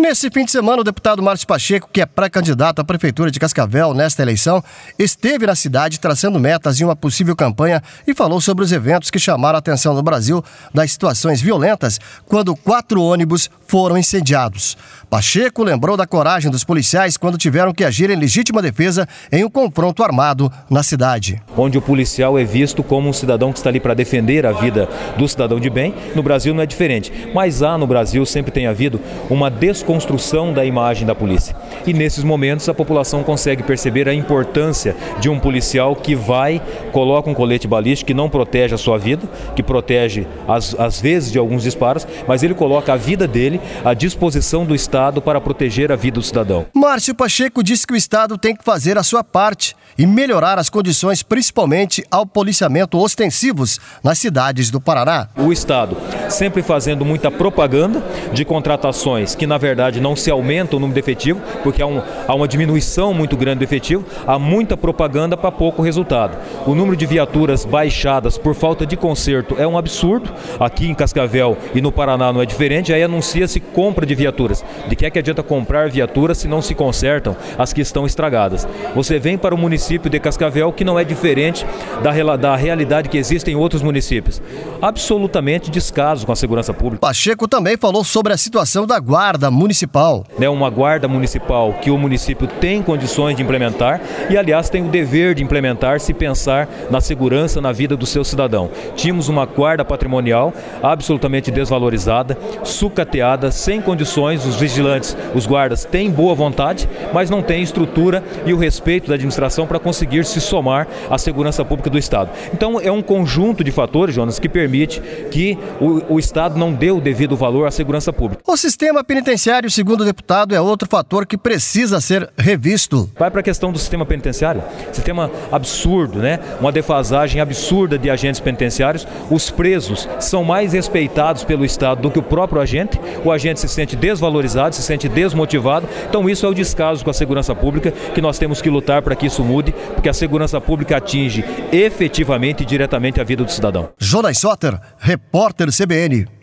Nesse fim de semana, o deputado Márcio Pacheco, que é pré-candidato à Prefeitura de Cascavel nesta eleição, esteve na cidade traçando metas em uma possível campanha e falou sobre os eventos que chamaram a atenção no Brasil das situações violentas quando quatro ônibus foram incendiados. Pacheco lembrou da coragem dos policiais quando tiveram que agir em legítima defesa em um confronto armado na cidade. Onde o policial é visto como um cidadão que está ali para defender a vida do cidadão de bem, no Brasil não é diferente. Mas há no Brasil, sempre tem havido, uma desconfiança construção da imagem da polícia. E nesses momentos a população consegue perceber a importância de um policial que vai, coloca um colete balístico que não protege a sua vida, que protege às, às vezes de alguns disparos, mas ele coloca a vida dele à disposição do Estado para proteger a vida do cidadão. Márcio Pacheco disse que o Estado tem que fazer a sua parte e melhorar as condições, principalmente ao policiamento ostensivos nas cidades do Paraná. O Estado sempre fazendo muita propaganda de contratações que, na verdade, não se aumenta o número de efetivo, porque há, um, há uma diminuição muito grande do efetivo, há muita propaganda para pouco resultado. O número de viaturas baixadas por falta de conserto é um absurdo. Aqui em Cascavel e no Paraná não é diferente, aí anuncia-se compra de viaturas. De que é que adianta comprar viaturas se não se consertam as que estão estragadas? Você vem para o município de Cascavel, que não é diferente da, da realidade que existe em outros municípios. Absolutamente descaso com a segurança pública. Pacheco também falou sobre a situação da guarda municipal municipal. É uma guarda municipal que o município tem condições de implementar e, aliás, tem o dever de implementar se pensar na segurança na vida do seu cidadão. Tínhamos uma guarda patrimonial absolutamente desvalorizada, sucateada, sem condições. Os vigilantes, os guardas, têm boa vontade, mas não têm estrutura e o respeito da administração para conseguir se somar à segurança pública do Estado. Então, é um conjunto de fatores, Jonas, que permite que o, o Estado não dê o devido valor à segurança pública. O sistema penitenciário penitenciário, segundo o deputado, é outro fator que precisa ser revisto. Vai para a questão do sistema penitenciário. Sistema absurdo, né? Uma defasagem absurda de agentes penitenciários. Os presos são mais respeitados pelo Estado do que o próprio agente. O agente se sente desvalorizado, se sente desmotivado. Então, isso é o descaso com a segurança pública que nós temos que lutar para que isso mude, porque a segurança pública atinge efetivamente e diretamente a vida do cidadão. Jonas Soter, repórter CBN. N.